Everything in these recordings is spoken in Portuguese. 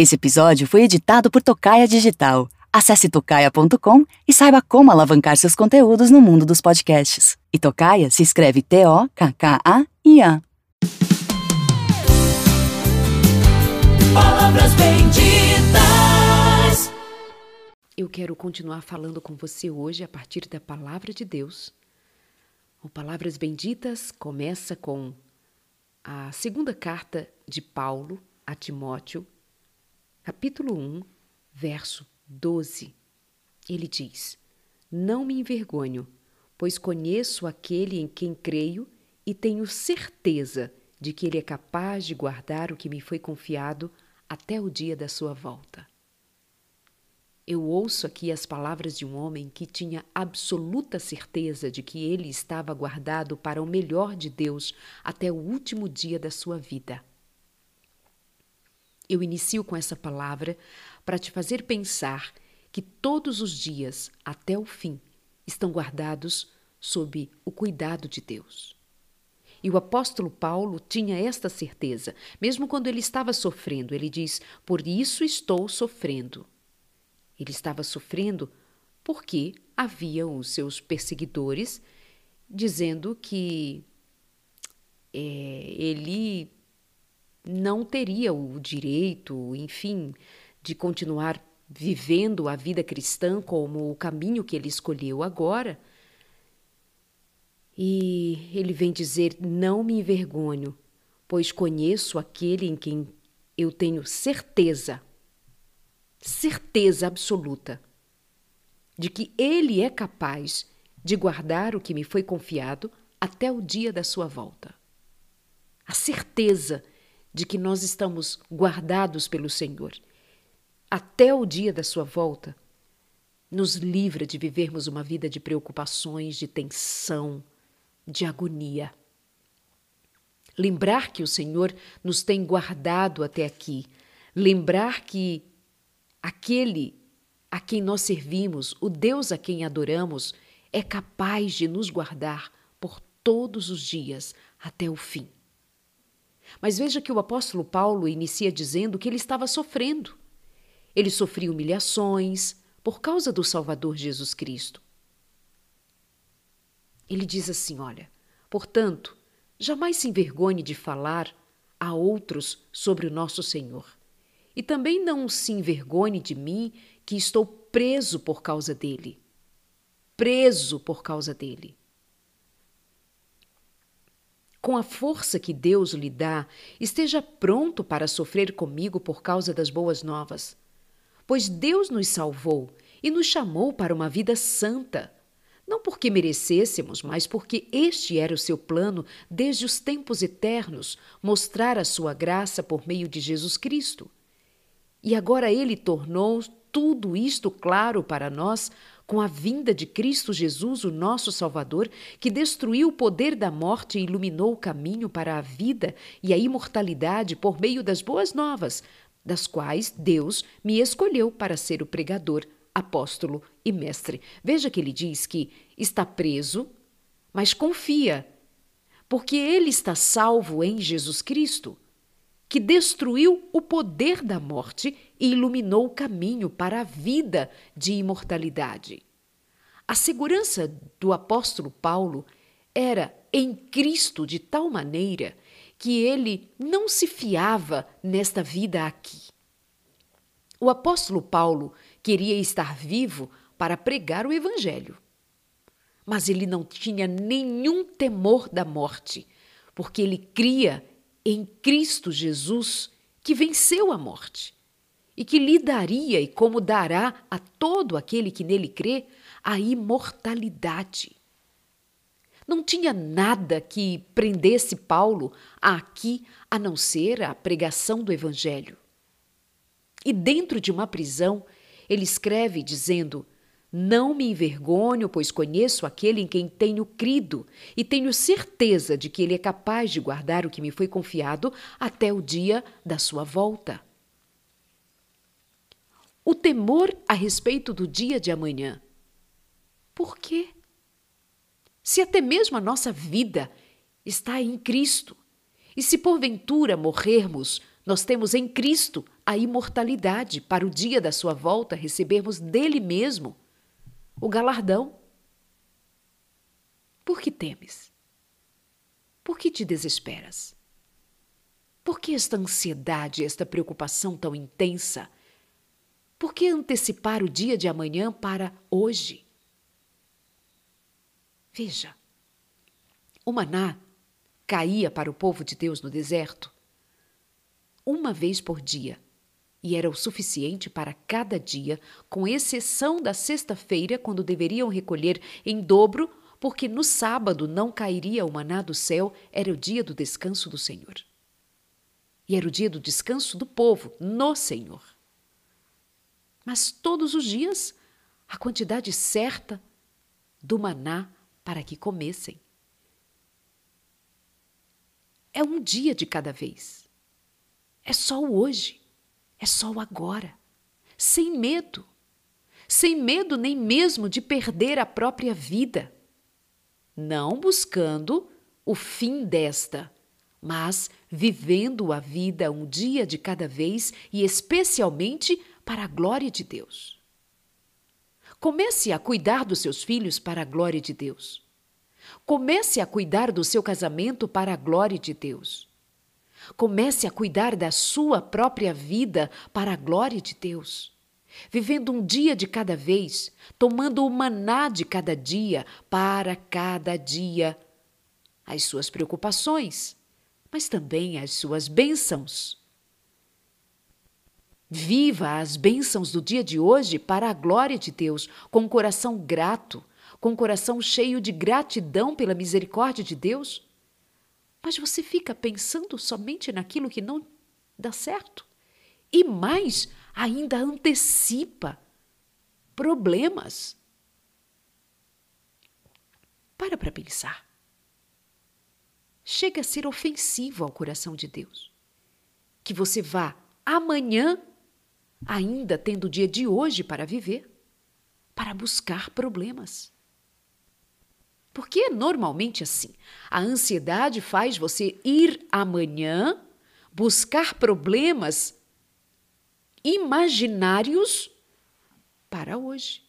Esse episódio foi editado por Tocaia Digital. Acesse tocaia.com e saiba como alavancar seus conteúdos no mundo dos podcasts. E Tocaia se escreve T-O-K-K-A-I-A. Palavras benditas. Eu quero continuar falando com você hoje a partir da palavra de Deus. O Palavras Benditas começa com a segunda carta de Paulo a Timóteo, capítulo 1, verso 12. Ele diz: Não me envergonho, pois conheço aquele em quem creio e tenho certeza de que ele é capaz de guardar o que me foi confiado até o dia da sua volta. Eu ouço aqui as palavras de um homem que tinha absoluta certeza de que ele estava guardado para o melhor de Deus até o último dia da sua vida. Eu inicio com essa palavra para te fazer pensar que todos os dias, até o fim, estão guardados sob o cuidado de Deus. E o apóstolo Paulo tinha esta certeza, mesmo quando ele estava sofrendo. Ele diz: Por isso estou sofrendo. Ele estava sofrendo porque havia os seus perseguidores dizendo que é, ele não teria o direito, enfim, de continuar vivendo a vida cristã como o caminho que ele escolheu agora. E ele vem dizer: Não me envergonho, pois conheço aquele em quem eu tenho certeza certeza absoluta de que Ele é capaz de guardar o que me foi confiado até o dia da sua volta. A certeza de que nós estamos guardados pelo Senhor até o dia da sua volta nos livra de vivermos uma vida de preocupações, de tensão, de agonia. Lembrar que o Senhor nos tem guardado até aqui, lembrar que Aquele a quem nós servimos, o Deus a quem adoramos, é capaz de nos guardar por todos os dias até o fim. Mas veja que o apóstolo Paulo inicia dizendo que ele estava sofrendo. Ele sofria humilhações por causa do Salvador Jesus Cristo. Ele diz assim: Olha, portanto, jamais se envergonhe de falar a outros sobre o nosso Senhor. E também não se envergonhe de mim, que estou preso por causa dele. Preso por causa dele. Com a força que Deus lhe dá, esteja pronto para sofrer comigo por causa das boas novas. Pois Deus nos salvou e nos chamou para uma vida santa. Não porque merecêssemos, mas porque este era o seu plano desde os tempos eternos mostrar a sua graça por meio de Jesus Cristo. E agora ele tornou tudo isto claro para nós com a vinda de Cristo Jesus, o nosso Salvador, que destruiu o poder da morte e iluminou o caminho para a vida e a imortalidade por meio das boas novas, das quais Deus me escolheu para ser o pregador, apóstolo e mestre. Veja que ele diz que está preso, mas confia, porque ele está salvo em Jesus Cristo que destruiu o poder da morte e iluminou o caminho para a vida de imortalidade. A segurança do apóstolo Paulo era em Cristo de tal maneira que ele não se fiava nesta vida aqui. O apóstolo Paulo queria estar vivo para pregar o Evangelho. Mas ele não tinha nenhum temor da morte, porque ele cria em Cristo Jesus, que venceu a morte e que lhe daria e como dará a todo aquele que nele crê a imortalidade. Não tinha nada que prendesse Paulo aqui a não ser a pregação do Evangelho. E dentro de uma prisão, ele escreve dizendo: não me envergonho, pois conheço aquele em quem tenho crido e tenho certeza de que ele é capaz de guardar o que me foi confiado até o dia da sua volta. O temor a respeito do dia de amanhã. Por quê? Se até mesmo a nossa vida está em Cristo, e se porventura morrermos, nós temos em Cristo a imortalidade para o dia da sua volta recebermos dele mesmo o galardão. Por que temes? Por que te desesperas? Por que esta ansiedade, esta preocupação tão intensa? Por que antecipar o dia de amanhã para hoje? Veja, o maná caía para o povo de Deus no deserto uma vez por dia e era o suficiente para cada dia, com exceção da sexta-feira, quando deveriam recolher em dobro, porque no sábado não cairia o maná do céu, era o dia do descanso do Senhor. E era o dia do descanso do povo no Senhor. Mas todos os dias, a quantidade certa do maná para que comessem. É um dia de cada vez. É só o hoje. É só o agora. Sem medo. Sem medo nem mesmo de perder a própria vida. Não buscando o fim desta, mas vivendo a vida um dia de cada vez e especialmente para a glória de Deus. Comece a cuidar dos seus filhos para a glória de Deus. Comece a cuidar do seu casamento para a glória de Deus. Comece a cuidar da sua própria vida para a glória de Deus. Vivendo um dia de cada vez, tomando o maná de cada dia para cada dia. As suas preocupações, mas também as suas bênçãos. Viva as bênçãos do dia de hoje para a glória de Deus, com um coração grato, com um coração cheio de gratidão pela misericórdia de Deus. Mas você fica pensando somente naquilo que não dá certo. E mais, ainda antecipa problemas. Para para pensar. Chega a ser ofensivo ao coração de Deus. Que você vá amanhã, ainda tendo o dia de hoje para viver, para buscar problemas. Porque é normalmente assim. A ansiedade faz você ir amanhã buscar problemas imaginários para hoje.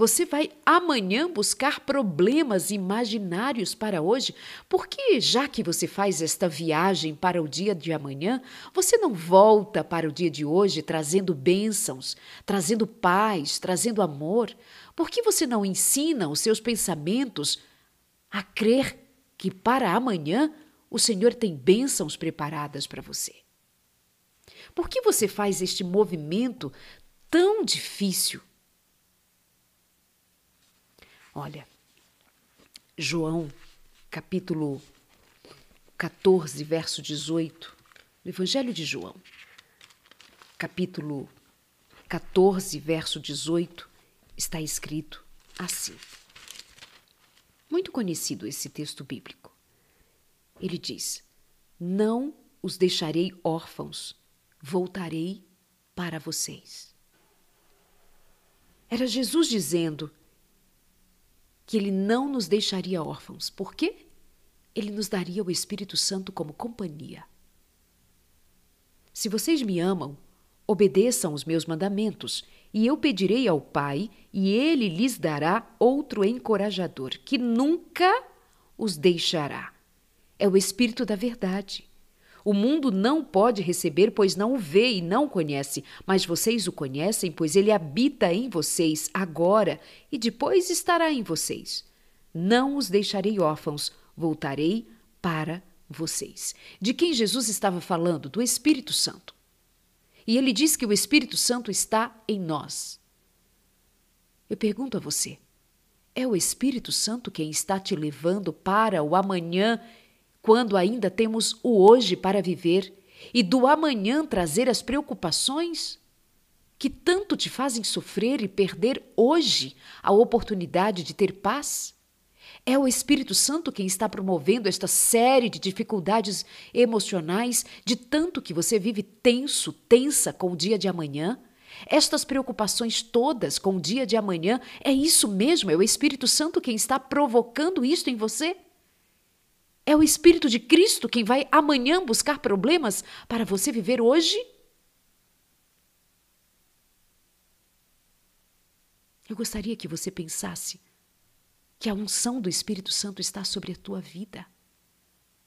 Você vai amanhã buscar problemas imaginários para hoje, porque já que você faz esta viagem para o dia de amanhã, você não volta para o dia de hoje trazendo bênçãos, trazendo paz, trazendo amor. Por que você não ensina os seus pensamentos a crer que para amanhã o Senhor tem bênçãos preparadas para você? Por que você faz este movimento tão difícil? Olha, João, capítulo 14, verso 18, do Evangelho de João, capítulo 14, verso 18, está escrito assim. Muito conhecido esse texto bíblico. Ele diz: Não os deixarei órfãos, voltarei para vocês. Era Jesus dizendo que ele não nos deixaria órfãos. Por quê? Ele nos daria o Espírito Santo como companhia. Se vocês me amam, obedeçam os meus mandamentos, e eu pedirei ao Pai, e ele lhes dará outro encorajador, que nunca os deixará. É o Espírito da Verdade. O mundo não pode receber, pois não o vê e não conhece, mas vocês o conhecem, pois ele habita em vocês agora e depois estará em vocês. Não os deixarei órfãos, voltarei para vocês. De quem Jesus estava falando? Do Espírito Santo. E ele diz que o Espírito Santo está em nós. Eu pergunto a você: é o Espírito Santo quem está te levando para o amanhã quando ainda temos o hoje para viver e do amanhã trazer as preocupações que tanto te fazem sofrer e perder hoje a oportunidade de ter paz? É o Espírito Santo quem está promovendo esta série de dificuldades emocionais, de tanto que você vive tenso, tensa com o dia de amanhã? Estas preocupações todas com o dia de amanhã, é isso mesmo? É o Espírito Santo quem está provocando isto em você? É o Espírito de Cristo quem vai amanhã buscar problemas para você viver hoje? Eu gostaria que você pensasse que a unção do Espírito Santo está sobre a tua vida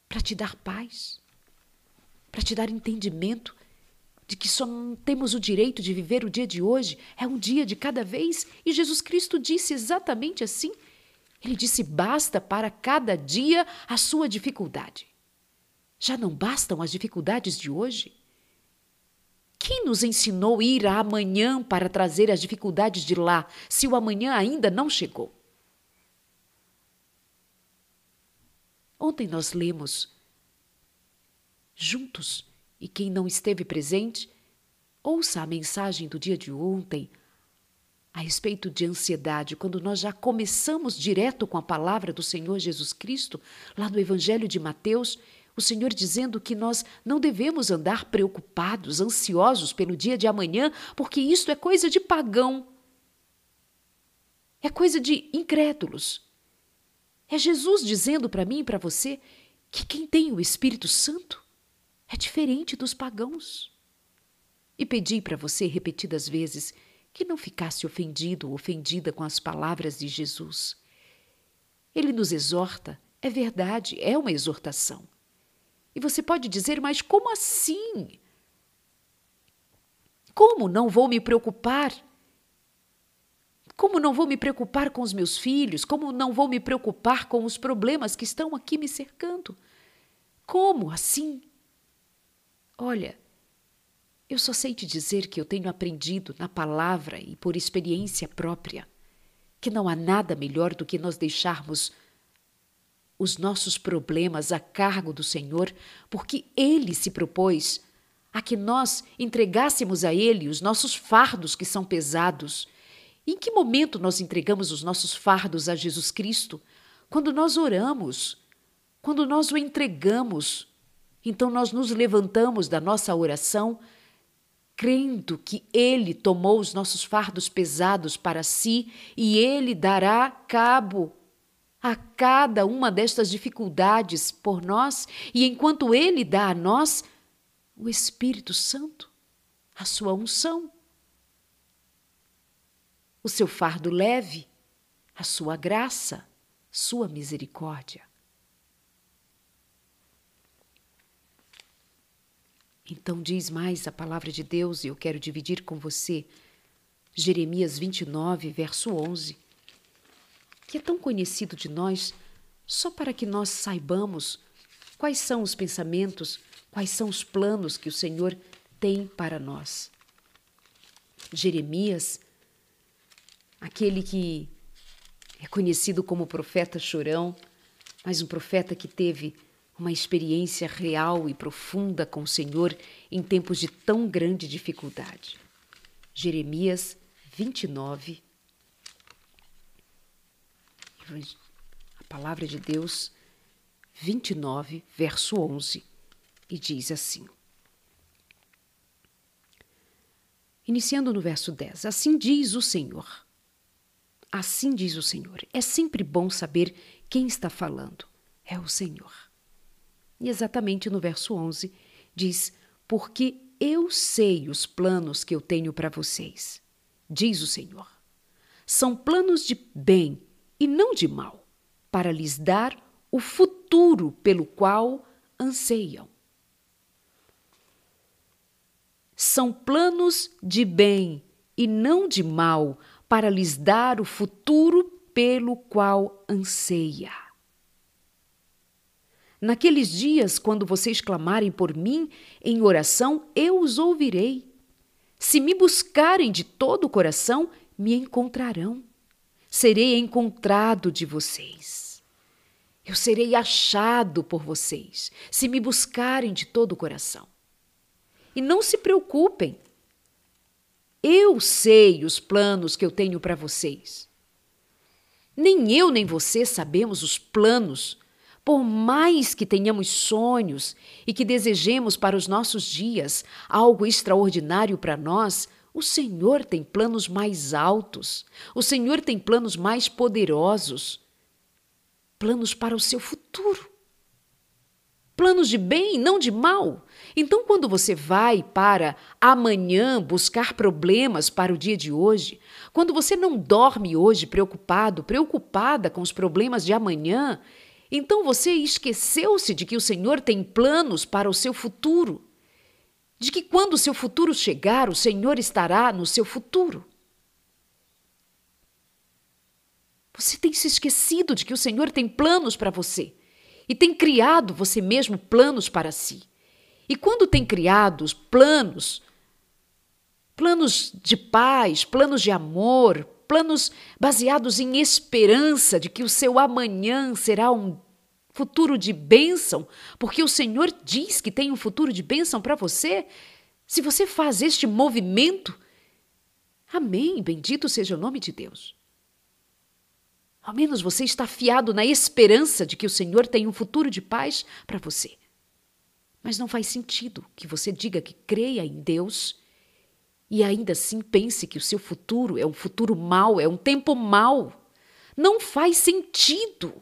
para te dar paz, para te dar entendimento de que só temos o direito de viver o dia de hoje, é um dia de cada vez, e Jesus Cristo disse exatamente assim. Ele disse: basta para cada dia a sua dificuldade. Já não bastam as dificuldades de hoje? Quem nos ensinou a ir amanhã para trazer as dificuldades de lá, se o amanhã ainda não chegou? Ontem nós lemos juntos, e quem não esteve presente, ouça a mensagem do dia de ontem a respeito de ansiedade, quando nós já começamos direto com a palavra do Senhor Jesus Cristo, lá no Evangelho de Mateus, o Senhor dizendo que nós não devemos andar preocupados, ansiosos pelo dia de amanhã, porque isto é coisa de pagão. É coisa de incrédulos. É Jesus dizendo para mim e para você que quem tem o Espírito Santo é diferente dos pagãos. E pedi para você repetidas vezes que não ficasse ofendido ou ofendida com as palavras de Jesus. Ele nos exorta, é verdade, é uma exortação. E você pode dizer, mas como assim? Como não vou me preocupar? Como não vou me preocupar com os meus filhos? Como não vou me preocupar com os problemas que estão aqui me cercando? Como assim? Olha, eu só sei te dizer que eu tenho aprendido na palavra e por experiência própria que não há nada melhor do que nós deixarmos os nossos problemas a cargo do Senhor, porque Ele se propôs a que nós entregássemos a Ele os nossos fardos que são pesados. Em que momento nós entregamos os nossos fardos a Jesus Cristo? Quando nós oramos, quando nós o entregamos. Então nós nos levantamos da nossa oração crendo que Ele tomou os nossos fardos pesados para si e Ele dará cabo a cada uma destas dificuldades por nós, e enquanto Ele dá a nós o Espírito Santo, a sua unção, o seu fardo leve, a sua graça, sua misericórdia. Então diz mais a palavra de Deus e eu quero dividir com você Jeremias 29, verso 11 que é tão conhecido de nós, só para que nós saibamos quais são os pensamentos, quais são os planos que o Senhor tem para nós. Jeremias, aquele que é conhecido como profeta chorão, mas um profeta que teve uma experiência real e profunda com o Senhor em tempos de tão grande dificuldade. Jeremias 29, a palavra de Deus 29, verso 11, e diz assim. Iniciando no verso 10: Assim diz o Senhor. Assim diz o Senhor. É sempre bom saber quem está falando. É o Senhor. E exatamente no verso 11 diz: Porque eu sei os planos que eu tenho para vocês, diz o Senhor. São planos de bem e não de mal, para lhes dar o futuro pelo qual anseiam. São planos de bem e não de mal, para lhes dar o futuro pelo qual anseia. Naqueles dias, quando vocês clamarem por mim em oração, eu os ouvirei. Se me buscarem de todo o coração, me encontrarão serei encontrado de vocês. Eu serei achado por vocês, se me buscarem de todo o coração. E não se preocupem, eu sei os planos que eu tenho para vocês. Nem eu nem você sabemos os planos, por mais que tenhamos sonhos e que desejemos para os nossos dias algo extraordinário para nós, o Senhor tem planos mais altos, o Senhor tem planos mais poderosos, planos para o seu futuro. planos de bem, não de mal. Então, quando você vai para amanhã buscar problemas para o dia de hoje, quando você não dorme hoje preocupado, preocupada com os problemas de amanhã, então você esqueceu-se de que o Senhor tem planos para o seu futuro. De que quando o seu futuro chegar, o Senhor estará no seu futuro. Você tem se esquecido de que o Senhor tem planos para você e tem criado você mesmo planos para si. E quando tem criado planos, planos de paz, planos de amor, planos baseados em esperança de que o seu amanhã será um futuro de bênção, porque o Senhor diz que tem um futuro de bênção para você, se você faz este movimento, amém, bendito seja o nome de Deus. Ao menos você está fiado na esperança de que o Senhor tem um futuro de paz para você. Mas não faz sentido que você diga que creia em Deus e ainda assim pense que o seu futuro é um futuro mau, é um tempo mau. Não faz sentido.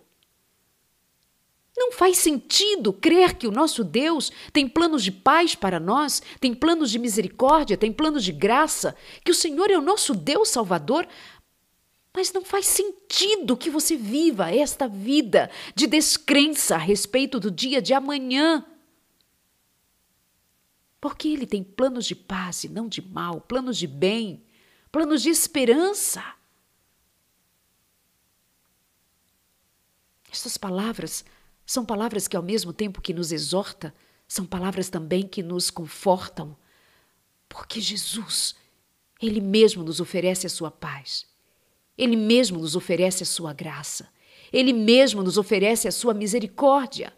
Não faz sentido crer que o nosso Deus tem planos de paz para nós, tem planos de misericórdia, tem planos de graça, que o Senhor é o nosso Deus Salvador, mas não faz sentido que você viva esta vida de descrença a respeito do dia de amanhã. Porque Ele tem planos de paz e não de mal, planos de bem, planos de esperança. Estas palavras são palavras que, ao mesmo tempo que nos exorta, são palavras também que nos confortam, porque Jesus, Ele mesmo nos oferece a sua paz. Ele mesmo nos oferece a sua graça. Ele mesmo nos oferece a sua misericórdia.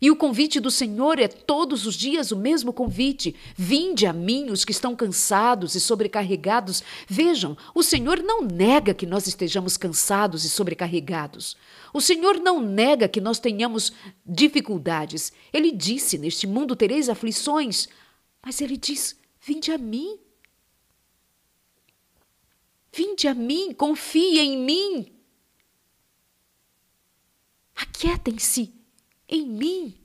E o convite do Senhor é todos os dias o mesmo convite: vinde a mim os que estão cansados e sobrecarregados. Vejam, o Senhor não nega que nós estejamos cansados e sobrecarregados. O Senhor não nega que nós tenhamos dificuldades. Ele disse: Neste mundo tereis aflições. Mas ele diz: Vinde a mim. Vinde a mim, confie em mim. Aquietem-se em mim.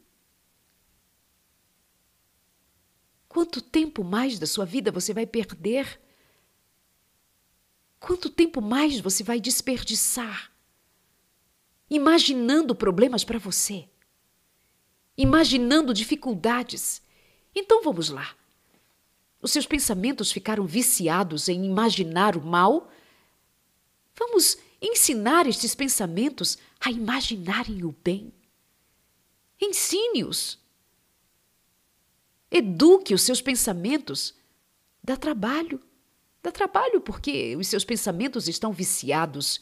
Quanto tempo mais da sua vida você vai perder? Quanto tempo mais você vai desperdiçar? Imaginando problemas para você, imaginando dificuldades. Então vamos lá. Os seus pensamentos ficaram viciados em imaginar o mal? Vamos ensinar estes pensamentos a imaginarem o bem. Ensine-os. Eduque os seus pensamentos. Dá trabalho. Dá trabalho porque os seus pensamentos estão viciados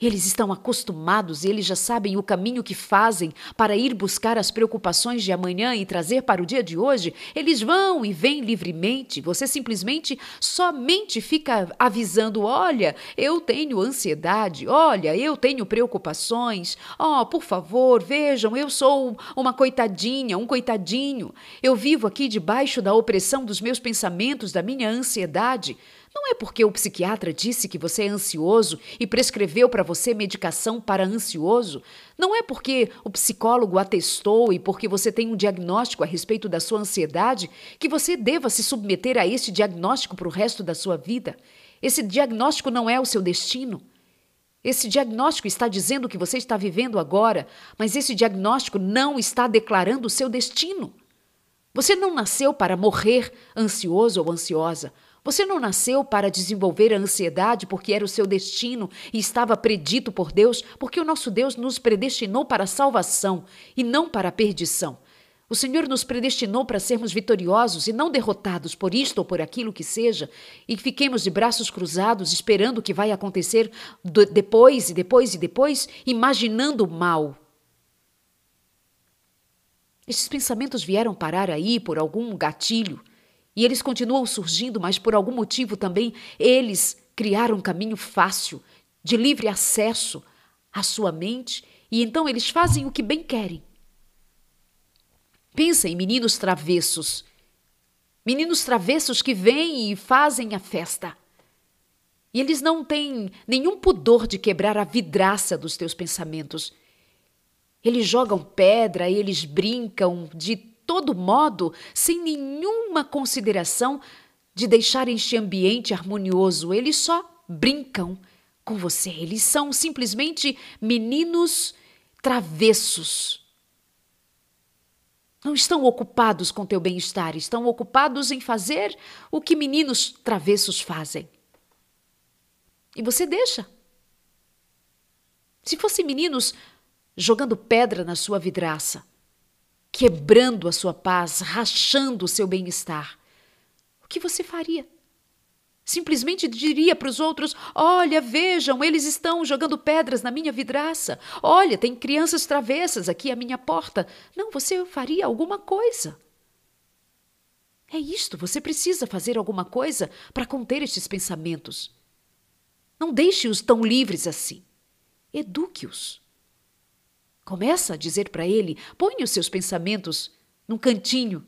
eles estão acostumados e eles já sabem o caminho que fazem para ir buscar as preocupações de amanhã e trazer para o dia de hoje. Eles vão e vêm livremente. Você simplesmente somente fica avisando: olha, eu tenho ansiedade, olha, eu tenho preocupações. Oh, por favor, vejam, eu sou uma coitadinha, um coitadinho. Eu vivo aqui debaixo da opressão dos meus pensamentos, da minha ansiedade. Não é porque o psiquiatra disse que você é ansioso e prescreveu para você medicação para ansioso. Não é porque o psicólogo atestou e porque você tem um diagnóstico a respeito da sua ansiedade que você deva se submeter a esse diagnóstico para o resto da sua vida. Esse diagnóstico não é o seu destino. Esse diagnóstico está dizendo o que você está vivendo agora, mas esse diagnóstico não está declarando o seu destino. Você não nasceu para morrer ansioso ou ansiosa. Você não nasceu para desenvolver a ansiedade porque era o seu destino e estava predito por Deus, porque o nosso Deus nos predestinou para a salvação e não para a perdição. O Senhor nos predestinou para sermos vitoriosos e não derrotados por isto ou por aquilo que seja, e fiquemos de braços cruzados esperando o que vai acontecer depois e depois e depois, imaginando o mal. Estes pensamentos vieram parar aí por algum gatilho e eles continuam surgindo, mas por algum motivo também eles criaram um caminho fácil, de livre acesso à sua mente, e então eles fazem o que bem querem. Pensa em meninos travessos. Meninos travessos que vêm e fazem a festa. E eles não têm nenhum pudor de quebrar a vidraça dos teus pensamentos. Eles jogam pedra, eles brincam de todo modo, sem nenhuma consideração de deixar este ambiente harmonioso. Eles só brincam com você. Eles são simplesmente meninos travessos. Não estão ocupados com teu bem-estar, estão ocupados em fazer o que meninos travessos fazem. E você deixa. Se fossem meninos jogando pedra na sua vidraça, quebrando a sua paz, rachando o seu bem-estar, o que você faria? Simplesmente diria para os outros: Olha, vejam, eles estão jogando pedras na minha vidraça. Olha, tem crianças travessas aqui à minha porta. Não, você faria alguma coisa. É isto, você precisa fazer alguma coisa para conter estes pensamentos. Não deixe-os tão livres assim. Eduque-os. Começa a dizer para ele: ponha os seus pensamentos num cantinho.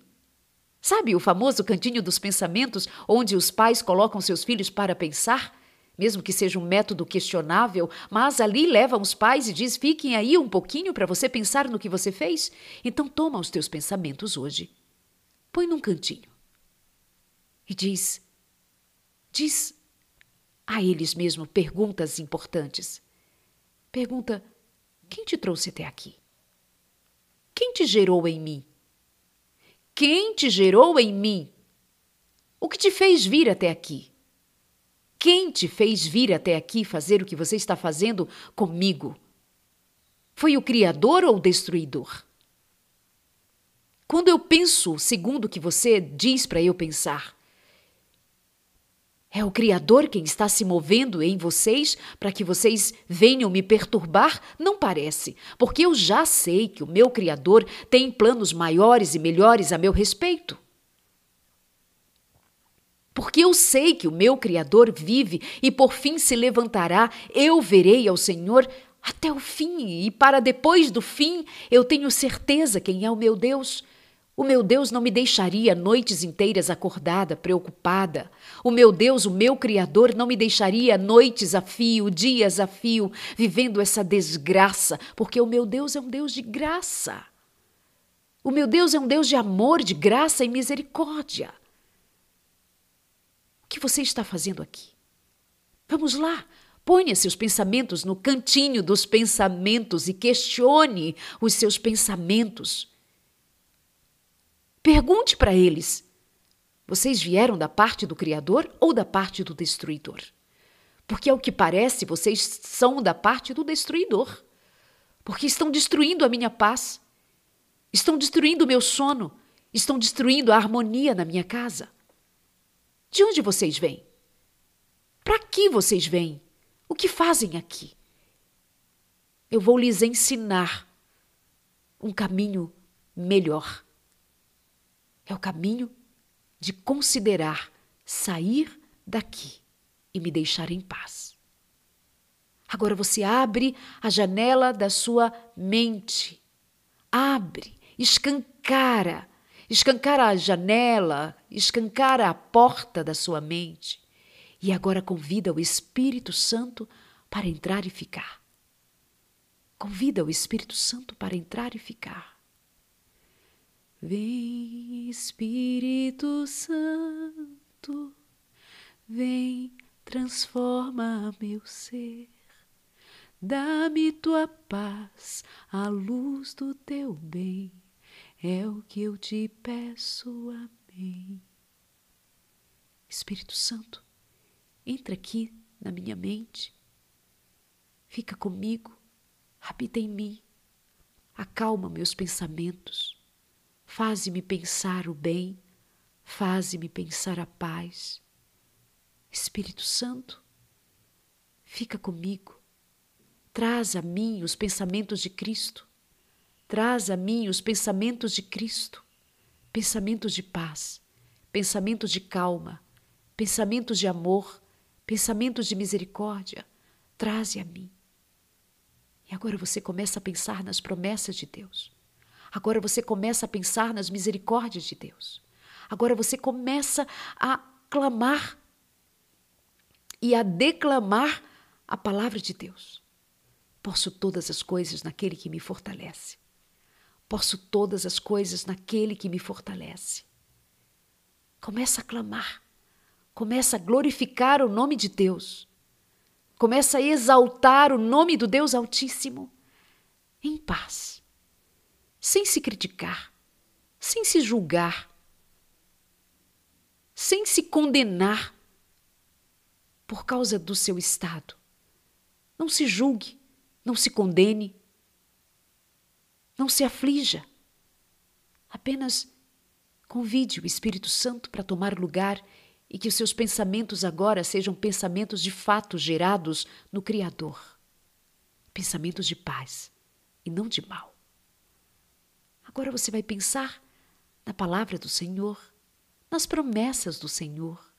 Sabe o famoso cantinho dos pensamentos, onde os pais colocam seus filhos para pensar? Mesmo que seja um método questionável, mas ali levam os pais e diz: fiquem aí um pouquinho para você pensar no que você fez. Então toma os teus pensamentos hoje. Põe num cantinho. E diz: diz a eles mesmo perguntas importantes. Pergunta: quem te trouxe até aqui? Quem te gerou em mim? Quem te gerou em mim? O que te fez vir até aqui? Quem te fez vir até aqui fazer o que você está fazendo comigo? Foi o Criador ou o Destruidor? Quando eu penso segundo o que você diz para eu pensar, é o Criador quem está se movendo em vocês para que vocês venham me perturbar? Não parece, porque eu já sei que o meu Criador tem planos maiores e melhores a meu respeito. Porque eu sei que o meu Criador vive e por fim se levantará, eu verei ao Senhor até o fim, e para depois do fim eu tenho certeza quem é o meu Deus. O meu Deus não me deixaria noites inteiras acordada, preocupada. O meu Deus, o meu Criador, não me deixaria noites a fio, dias a fio, vivendo essa desgraça, porque o meu Deus é um Deus de graça. O meu Deus é um Deus de amor, de graça e misericórdia. O que você está fazendo aqui? Vamos lá, ponha seus pensamentos no cantinho dos pensamentos e questione os seus pensamentos. Pergunte para eles: vocês vieram da parte do Criador ou da parte do destruidor? Porque, ao que parece, vocês são da parte do destruidor. Porque estão destruindo a minha paz, estão destruindo o meu sono, estão destruindo a harmonia na minha casa. De onde vocês vêm? Para que vocês vêm? O que fazem aqui? Eu vou lhes ensinar um caminho melhor é o caminho de considerar sair daqui e me deixar em paz. Agora você abre a janela da sua mente. Abre, escancara, escancara a janela, escancara a porta da sua mente. E agora convida o Espírito Santo para entrar e ficar. Convida o Espírito Santo para entrar e ficar. Vem, Espírito Santo, vem, transforma meu ser. Dá-me tua paz, a luz do teu bem, é o que eu te peço, amém. Espírito Santo, entra aqui na minha mente, fica comigo, habita em mim, acalma meus pensamentos Faze-me pensar o bem, faze-me pensar a paz. Espírito Santo, fica comigo. Traz a mim os pensamentos de Cristo. Traz a mim os pensamentos de Cristo. Pensamentos de paz, pensamentos de calma, pensamentos de amor, pensamentos de misericórdia. Traze a mim. E agora você começa a pensar nas promessas de Deus. Agora você começa a pensar nas misericórdias de Deus. Agora você começa a clamar e a declamar a palavra de Deus. Posso todas as coisas naquele que me fortalece. Posso todas as coisas naquele que me fortalece. Começa a clamar. Começa a glorificar o nome de Deus. Começa a exaltar o nome do Deus Altíssimo. Em paz. Sem se criticar. Sem se julgar. Sem se condenar por causa do seu estado. Não se julgue não se condene. Não se aflija. Apenas convide o Espírito Santo para tomar lugar e que os seus pensamentos agora sejam pensamentos de fato gerados no Criador. Pensamentos de paz e não de mal. Agora você vai pensar na palavra do Senhor, nas promessas do Senhor.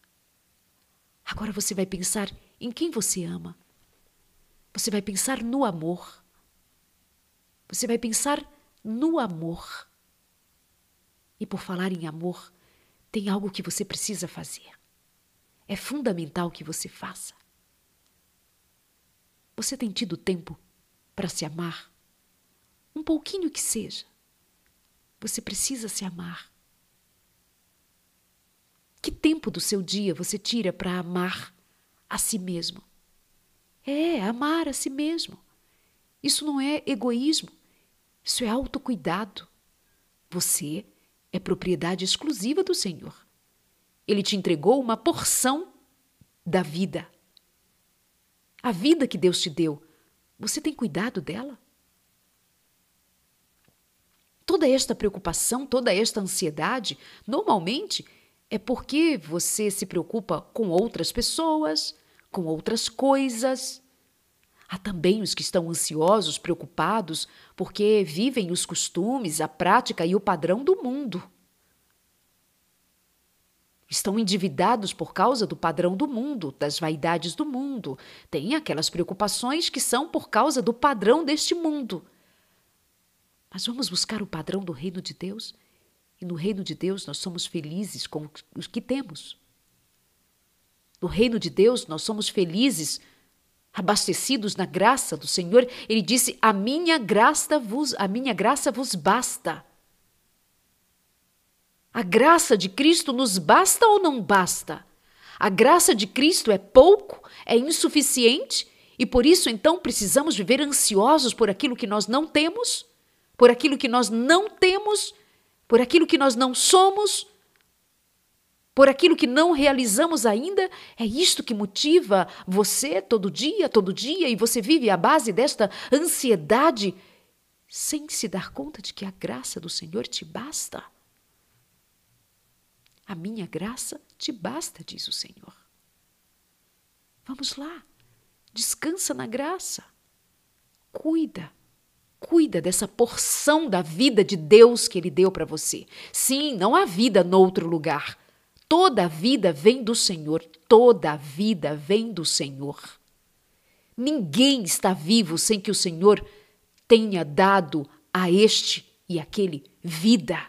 Agora você vai pensar em quem você ama você vai pensar no amor. Você vai pensar no amor. E por falar em amor, tem algo que você precisa fazer. É fundamental que você faça. Você tem tido tempo para se amar? Um pouquinho que seja. Você precisa se amar. Que tempo do seu dia você tira para amar a si mesmo? É amar a si mesmo. Isso não é egoísmo, isso é autocuidado. Você é propriedade exclusiva do Senhor. Ele te entregou uma porção da vida. A vida que Deus te deu, você tem cuidado dela? Toda esta preocupação, toda esta ansiedade, normalmente é porque você se preocupa com outras pessoas, com outras coisas. Há também os que estão ansiosos, preocupados, porque vivem os costumes, a prática e o padrão do mundo. Estão endividados por causa do padrão do mundo, das vaidades do mundo. Têm aquelas preocupações que são por causa do padrão deste mundo. Mas vamos buscar o padrão do reino de Deus? E no reino de Deus nós somos felizes com o que temos. No reino de Deus, nós somos felizes, abastecidos na graça do Senhor. Ele disse: "A minha graça vos, a minha graça vos basta". A graça de Cristo nos basta ou não basta? A graça de Cristo é pouco, é insuficiente e por isso então precisamos viver ansiosos por aquilo que nós não temos, por aquilo que nós não temos, por aquilo que nós não somos, por aquilo que não realizamos ainda? É isto que motiva você todo dia, todo dia, e você vive à base desta ansiedade sem se dar conta de que a graça do Senhor te basta? A minha graça te basta, diz o Senhor. Vamos lá, descansa na graça. Cuida, cuida dessa porção da vida de Deus que Ele deu para você. Sim, não há vida noutro lugar. Toda a vida vem do Senhor, toda a vida vem do Senhor. Ninguém está vivo sem que o Senhor tenha dado a este e aquele vida.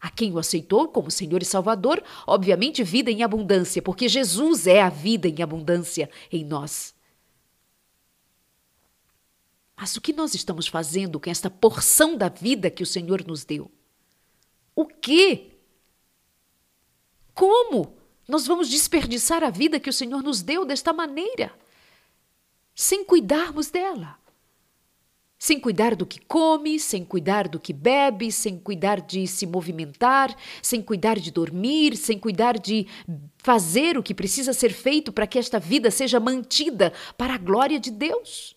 A quem o aceitou como Senhor e Salvador, obviamente, vida em abundância, porque Jesus é a vida em abundância em nós. Mas o que nós estamos fazendo com esta porção da vida que o Senhor nos deu? O que como nós vamos desperdiçar a vida que o Senhor nos deu desta maneira? Sem cuidarmos dela. Sem cuidar do que come, sem cuidar do que bebe, sem cuidar de se movimentar, sem cuidar de dormir, sem cuidar de fazer o que precisa ser feito para que esta vida seja mantida para a glória de Deus.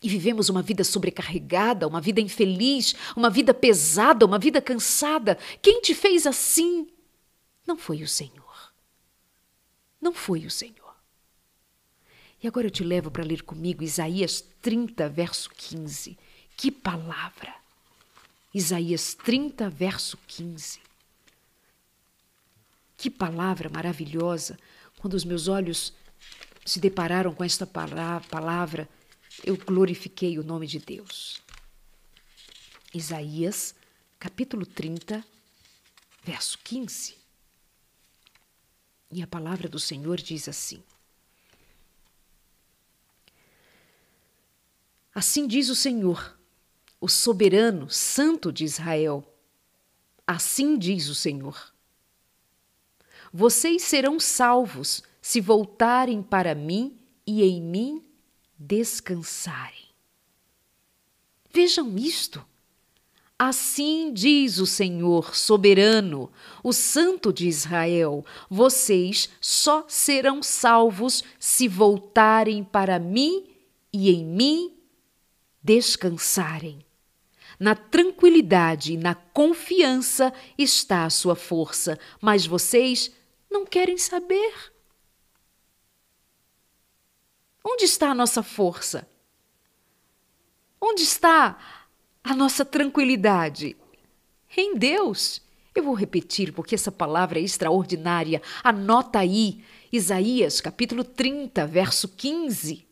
E vivemos uma vida sobrecarregada, uma vida infeliz, uma vida pesada, uma vida cansada. Quem te fez assim? Não foi o Senhor. Não foi o Senhor. E agora eu te levo para ler comigo Isaías 30, verso 15. Que palavra! Isaías 30, verso 15. Que palavra maravilhosa! Quando os meus olhos se depararam com esta palavra, eu glorifiquei o nome de Deus. Isaías, capítulo 30, verso 15. E a palavra do Senhor diz assim: Assim diz o Senhor, o soberano, santo de Israel. Assim diz o Senhor. Vocês serão salvos se voltarem para mim e em mim descansarem. Vejam isto. Assim diz o Senhor soberano, o Santo de Israel: vocês só serão salvos se voltarem para mim e em mim descansarem. Na tranquilidade e na confiança está a sua força, mas vocês não querem saber. Onde está a nossa força? Onde está a nossa tranquilidade? Em Deus. Eu vou repetir porque essa palavra é extraordinária. Anota aí, Isaías capítulo 30, verso 15.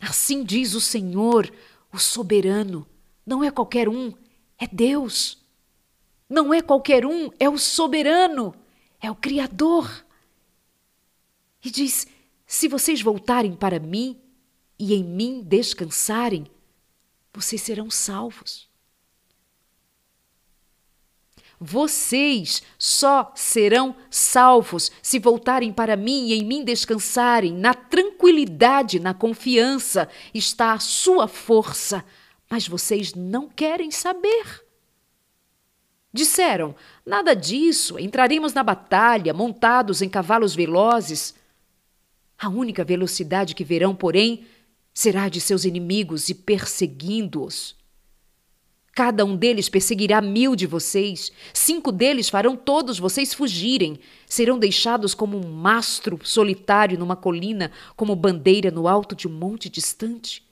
Assim diz o Senhor, o soberano. Não é qualquer um, é Deus. Não é qualquer um, é o soberano, é o Criador. E diz: se vocês voltarem para mim e em mim descansarem, vocês serão salvos. Vocês só serão salvos se voltarem para mim e em mim descansarem. Na tranquilidade, na confiança está a sua força, mas vocês não querem saber. Disseram: nada disso, entraremos na batalha montados em cavalos velozes. A única velocidade que verão, porém, será de seus inimigos e perseguindo-os. Cada um deles perseguirá mil de vocês, cinco deles farão todos vocês fugirem, serão deixados como um mastro solitário numa colina, como bandeira no alto de um monte distante.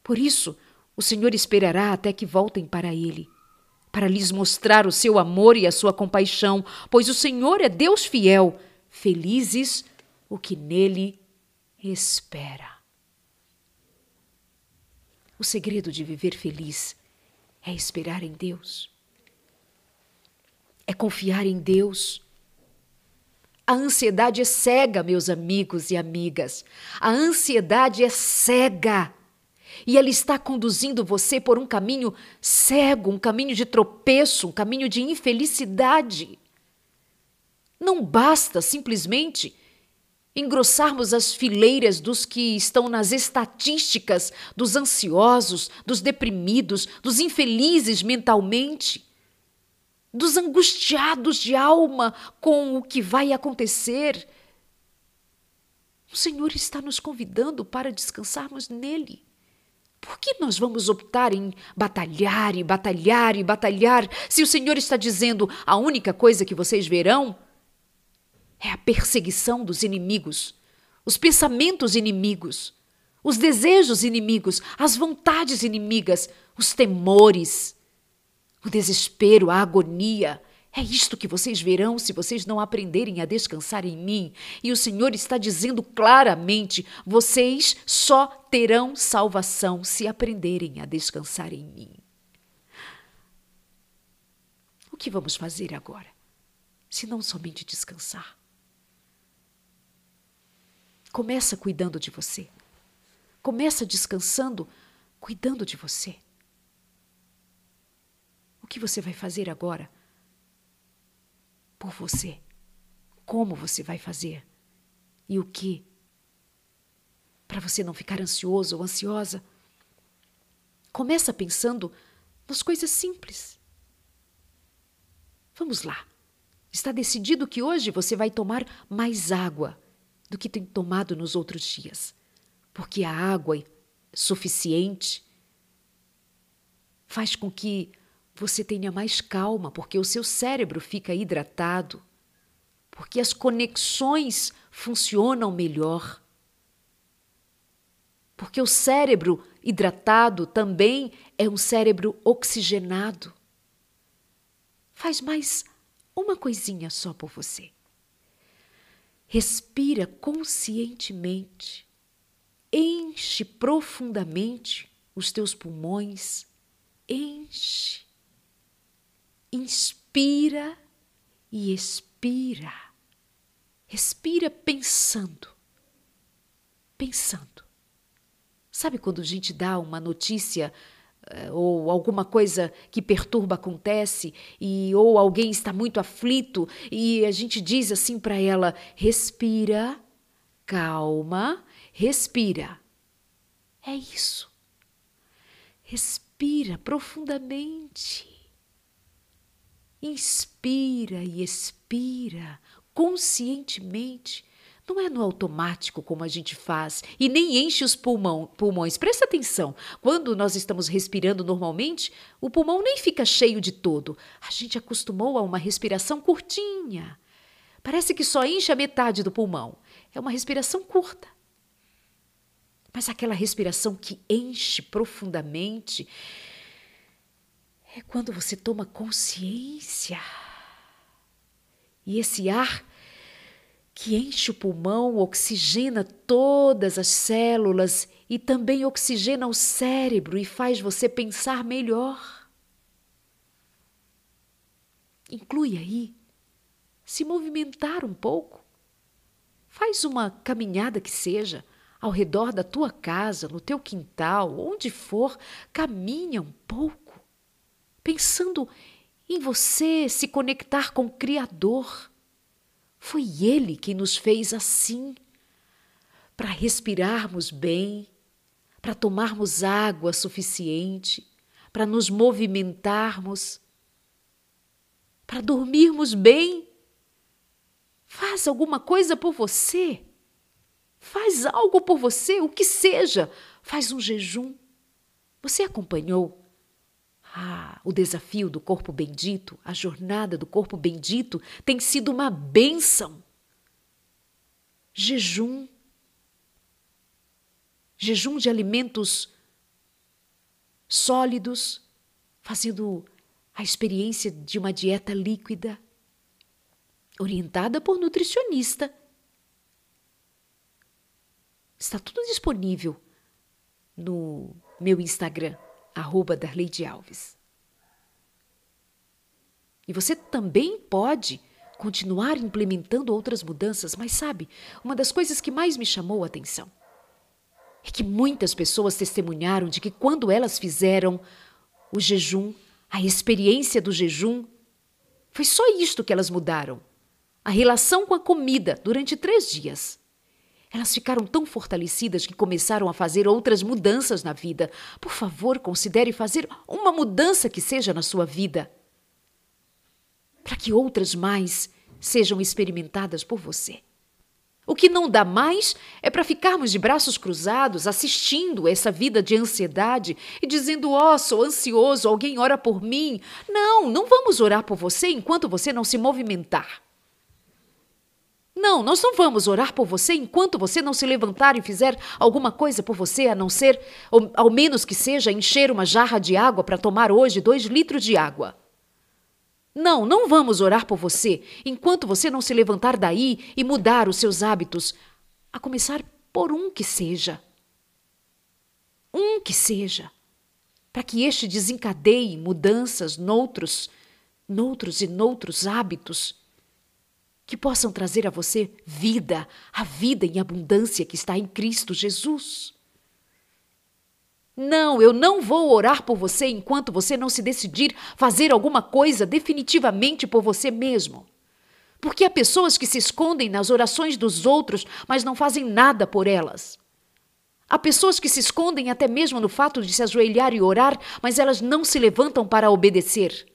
Por isso, o Senhor esperará até que voltem para Ele, para lhes mostrar o seu amor e a sua compaixão, pois o Senhor é Deus fiel, felizes o que nele espera. O segredo de viver feliz é esperar em Deus, é confiar em Deus. A ansiedade é cega, meus amigos e amigas. A ansiedade é cega. E ela está conduzindo você por um caminho cego, um caminho de tropeço, um caminho de infelicidade. Não basta simplesmente engrossarmos as fileiras dos que estão nas estatísticas dos ansiosos, dos deprimidos, dos infelizes mentalmente, dos angustiados de alma com o que vai acontecer. O Senhor está nos convidando para descansarmos nele. Por que nós vamos optar em batalhar e batalhar e batalhar se o Senhor está dizendo a única coisa que vocês verão é a perseguição dos inimigos, os pensamentos inimigos, os desejos inimigos, as vontades inimigas, os temores, o desespero, a agonia. É isto que vocês verão se vocês não aprenderem a descansar em mim. E o Senhor está dizendo claramente: vocês só terão salvação se aprenderem a descansar em mim. O que vamos fazer agora? Se não somente descansar. Começa cuidando de você. Começa descansando, cuidando de você. O que você vai fazer agora? Por você. Como você vai fazer? E o que? Para você não ficar ansioso ou ansiosa. Começa pensando nas coisas simples. Vamos lá. Está decidido que hoje você vai tomar mais água do que tem tomado nos outros dias, porque a água suficiente faz com que você tenha mais calma, porque o seu cérebro fica hidratado, porque as conexões funcionam melhor. Porque o cérebro hidratado também é um cérebro oxigenado. Faz mais uma coisinha só por você. Respira conscientemente. Enche profundamente os teus pulmões. Enche. Inspira e expira. Respira pensando. Pensando. Sabe quando a gente dá uma notícia ou alguma coisa que perturba acontece e ou alguém está muito aflito e a gente diz assim para ela: respira, calma, respira. É isso. Respira profundamente. Inspira e expira conscientemente não é no automático como a gente faz e nem enche os pulmão, pulmões. Presta atenção. Quando nós estamos respirando normalmente, o pulmão nem fica cheio de todo. A gente acostumou a uma respiração curtinha. Parece que só enche a metade do pulmão. É uma respiração curta. Mas aquela respiração que enche profundamente é quando você toma consciência. E esse ar que enche o pulmão, oxigena todas as células e também oxigena o cérebro e faz você pensar melhor. Inclui aí se movimentar um pouco. Faz uma caminhada que seja ao redor da tua casa, no teu quintal, onde for, caminha um pouco, pensando em você se conectar com o Criador foi Ele quem nos fez assim, para respirarmos bem, para tomarmos água suficiente, para nos movimentarmos, para dormirmos bem. Faz alguma coisa por você. Faz algo por você, o que seja. Faz um jejum. Você acompanhou ah, o desafio do corpo bendito, a jornada do corpo bendito tem sido uma bênção. Jejum. Jejum de alimentos sólidos, fazendo a experiência de uma dieta líquida, orientada por nutricionista. Está tudo disponível no meu Instagram arroba Darleide Alves. E você também pode continuar implementando outras mudanças, mas sabe, uma das coisas que mais me chamou a atenção é que muitas pessoas testemunharam de que quando elas fizeram o jejum, a experiência do jejum, foi só isto que elas mudaram. A relação com a comida durante três dias. Elas ficaram tão fortalecidas que começaram a fazer outras mudanças na vida. Por favor, considere fazer uma mudança que seja na sua vida. Para que outras mais sejam experimentadas por você. O que não dá mais é para ficarmos de braços cruzados assistindo essa vida de ansiedade e dizendo: Ó, oh, sou ansioso, alguém ora por mim. Não, não vamos orar por você enquanto você não se movimentar. Não, nós não vamos orar por você enquanto você não se levantar e fizer alguma coisa por você, a não ser, ao menos que seja, encher uma jarra de água para tomar hoje dois litros de água. Não, não vamos orar por você enquanto você não se levantar daí e mudar os seus hábitos, a começar por um que seja. Um que seja. Para que este desencadeie mudanças noutros, noutros e noutros hábitos que possam trazer a você vida, a vida em abundância que está em Cristo Jesus. Não, eu não vou orar por você enquanto você não se decidir fazer alguma coisa definitivamente por você mesmo. Porque há pessoas que se escondem nas orações dos outros, mas não fazem nada por elas. Há pessoas que se escondem até mesmo no fato de se ajoelhar e orar, mas elas não se levantam para obedecer.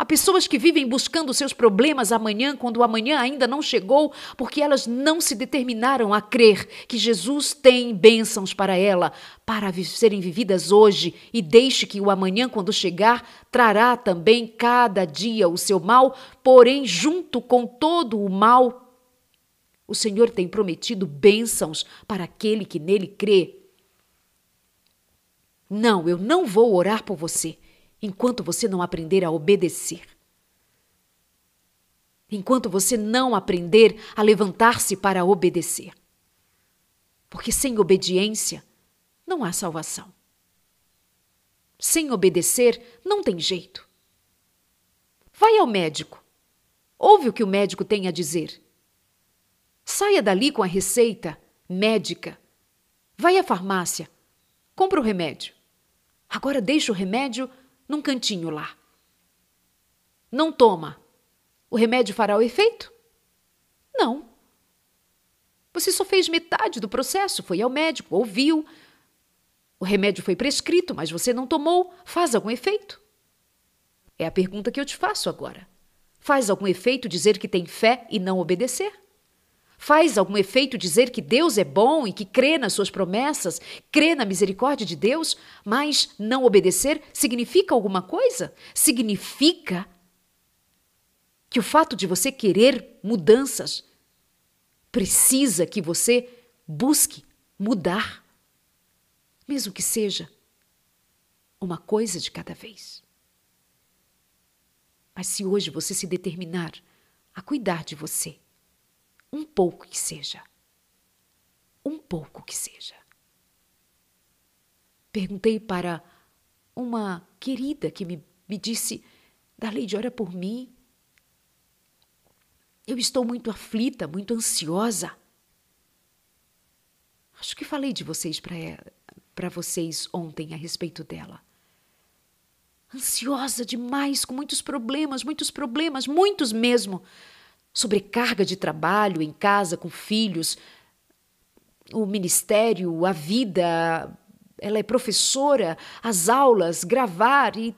Há pessoas que vivem buscando seus problemas amanhã, quando o amanhã ainda não chegou, porque elas não se determinaram a crer que Jesus tem bênçãos para ela, para serem vividas hoje, e deixe que o amanhã, quando chegar, trará também cada dia o seu mal, porém, junto com todo o mal, o Senhor tem prometido bênçãos para aquele que nele crê. Não, eu não vou orar por você enquanto você não aprender a obedecer. Enquanto você não aprender a levantar-se para obedecer. Porque sem obediência não há salvação. Sem obedecer não tem jeito. Vai ao médico. Ouve o que o médico tem a dizer. Saia dali com a receita médica Vai à farmácia, compra o remédio. Agora deixa o remédio num cantinho lá. Não toma. O remédio fará o efeito? Não. Você só fez metade do processo, foi ao médico, ouviu. O remédio foi prescrito, mas você não tomou. Faz algum efeito? É a pergunta que eu te faço agora. Faz algum efeito dizer que tem fé e não obedecer? Faz algum efeito dizer que Deus é bom e que crê nas suas promessas, crê na misericórdia de Deus, mas não obedecer significa alguma coisa? Significa que o fato de você querer mudanças precisa que você busque mudar, mesmo que seja uma coisa de cada vez. Mas se hoje você se determinar a cuidar de você, um pouco que seja. Um pouco que seja. Perguntei para uma querida que me, me disse: Darleide, ora por mim. Eu estou muito aflita, muito ansiosa. Acho que falei de vocês para vocês ontem a respeito dela. Ansiosa demais, com muitos problemas, muitos problemas, muitos mesmo sobrecarga de trabalho em casa com filhos, o ministério, a vida, ela é professora, as aulas, gravar e,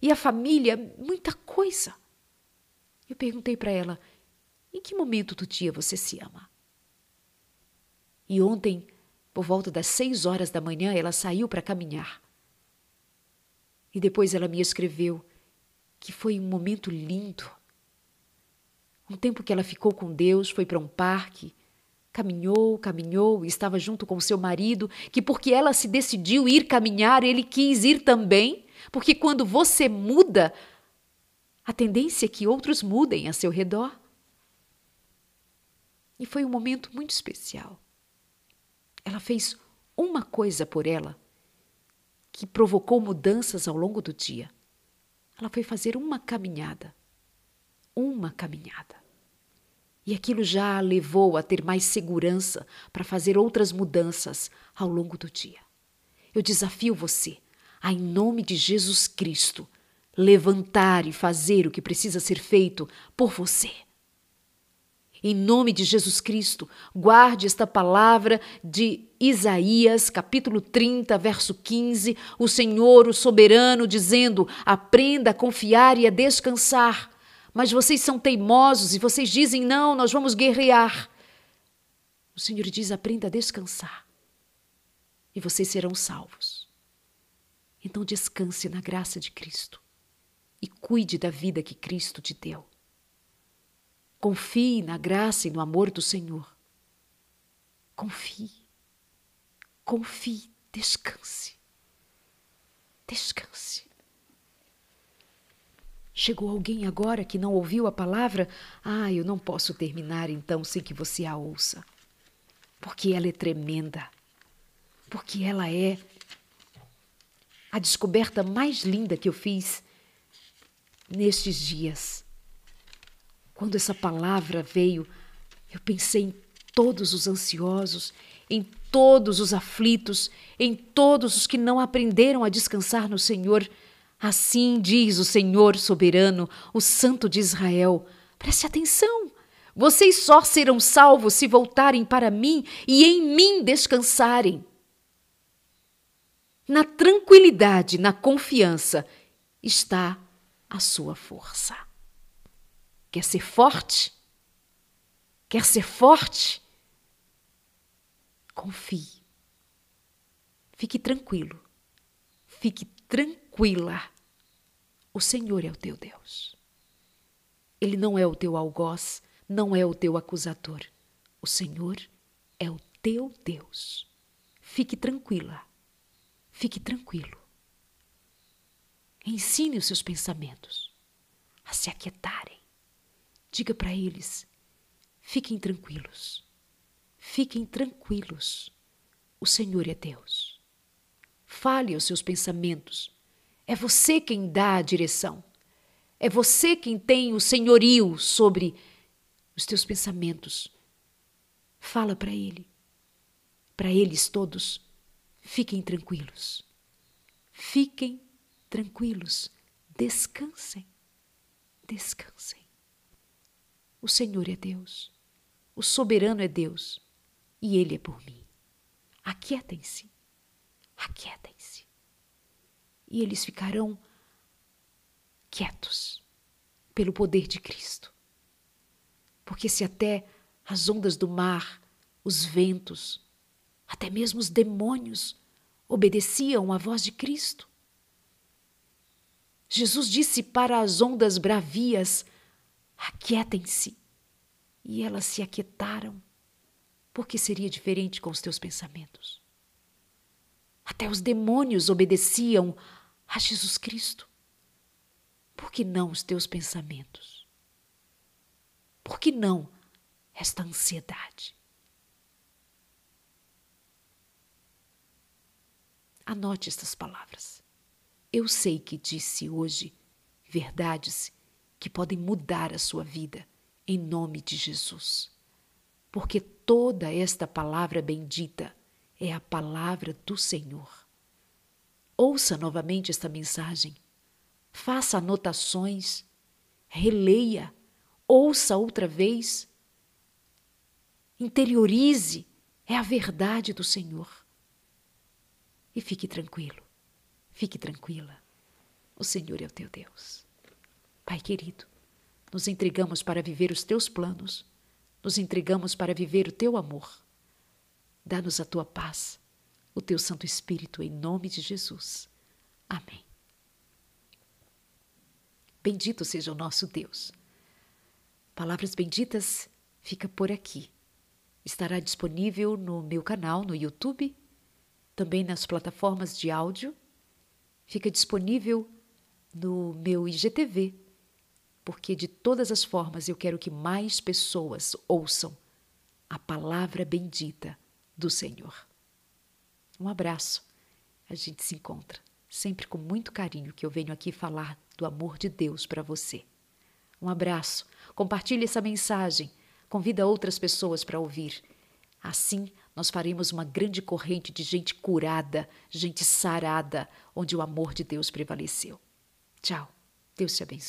e a família, muita coisa. Eu perguntei para ela: em que momento do dia você se ama? E ontem, por volta das seis horas da manhã, ela saiu para caminhar. E depois ela me escreveu que foi um momento lindo um tempo que ela ficou com Deus, foi para um parque, caminhou, caminhou e estava junto com seu marido, que porque ela se decidiu ir caminhar, ele quis ir também, porque quando você muda, a tendência é que outros mudem a seu redor. E foi um momento muito especial. Ela fez uma coisa por ela que provocou mudanças ao longo do dia. Ela foi fazer uma caminhada. Uma caminhada. E aquilo já a levou a ter mais segurança para fazer outras mudanças ao longo do dia. Eu desafio você a, em nome de Jesus Cristo, levantar e fazer o que precisa ser feito por você. Em nome de Jesus Cristo, guarde esta palavra de Isaías, capítulo 30, verso 15, o Senhor, o soberano, dizendo: aprenda a confiar e a descansar mas vocês são teimosos e vocês dizem: não, nós vamos guerrear. O Senhor diz: aprenda a descansar e vocês serão salvos. Então descanse na graça de Cristo e cuide da vida que Cristo te deu. Confie na graça e no amor do Senhor. Confie, confie, descanse, descanse. Chegou alguém agora que não ouviu a palavra? Ah, eu não posso terminar então sem que você a ouça. Porque ela é tremenda. Porque ela é a descoberta mais linda que eu fiz nestes dias. Quando essa palavra veio, eu pensei em todos os ansiosos, em todos os aflitos, em todos os que não aprenderam a descansar no Senhor Assim diz o Senhor soberano, o Santo de Israel. Preste atenção! Vocês só serão salvos se voltarem para mim e em mim descansarem. Na tranquilidade, na confiança, está a sua força. Quer ser forte? Quer ser forte? Confie. Fique tranquilo. Fique tranquila. O Senhor é o teu Deus. Ele não é o teu algoz, não é o teu acusador. O Senhor é o teu Deus. Fique tranquila. Fique tranquilo. Ensine os seus pensamentos a se aquietarem. Diga para eles: fiquem tranquilos. Fiquem tranquilos. O Senhor é Deus. Fale aos seus pensamentos. É você quem dá a direção. É você quem tem o senhorio sobre os teus pensamentos. Fala para ele. para eles todos: fiquem tranquilos. Fiquem tranquilos. Descansem. Descansem. O Senhor é Deus. O soberano é Deus. E Ele é por mim. Aquietem-se. Aquietem-se. E eles ficarão quietos pelo poder de Cristo. Porque se até as ondas do mar, os ventos, até mesmo os demônios obedeciam à voz de Cristo. Jesus disse para as ondas bravias: Aquietem-se. E elas se aquietaram. Porque seria diferente com os teus pensamentos? Até os demônios obedeciam a Jesus Cristo. Por que não os teus pensamentos? Por que não esta ansiedade? Anote estas palavras. Eu sei que disse hoje verdades que podem mudar a sua vida, em nome de Jesus. Porque toda esta palavra bendita é a palavra do Senhor. Ouça novamente esta mensagem, faça anotações, releia, ouça outra vez, interiorize, é a verdade do Senhor. E fique tranquilo, fique tranquila. O Senhor é o teu Deus. Pai querido, nos entregamos para viver os teus planos, nos entregamos para viver o teu amor. Dá-nos a tua paz, o teu Santo Espírito, em nome de Jesus. Amém. Bendito seja o nosso Deus. Palavras benditas fica por aqui. Estará disponível no meu canal no YouTube também nas plataformas de áudio. Fica disponível no meu IGTV, porque de todas as formas eu quero que mais pessoas ouçam a palavra bendita do Senhor. Um abraço. A gente se encontra sempre com muito carinho que eu venho aqui falar do amor de Deus para você. Um abraço. Compartilhe essa mensagem. Convida outras pessoas para ouvir. Assim, nós faremos uma grande corrente de gente curada, gente sarada, onde o amor de Deus prevaleceu. Tchau. Deus te abençoe.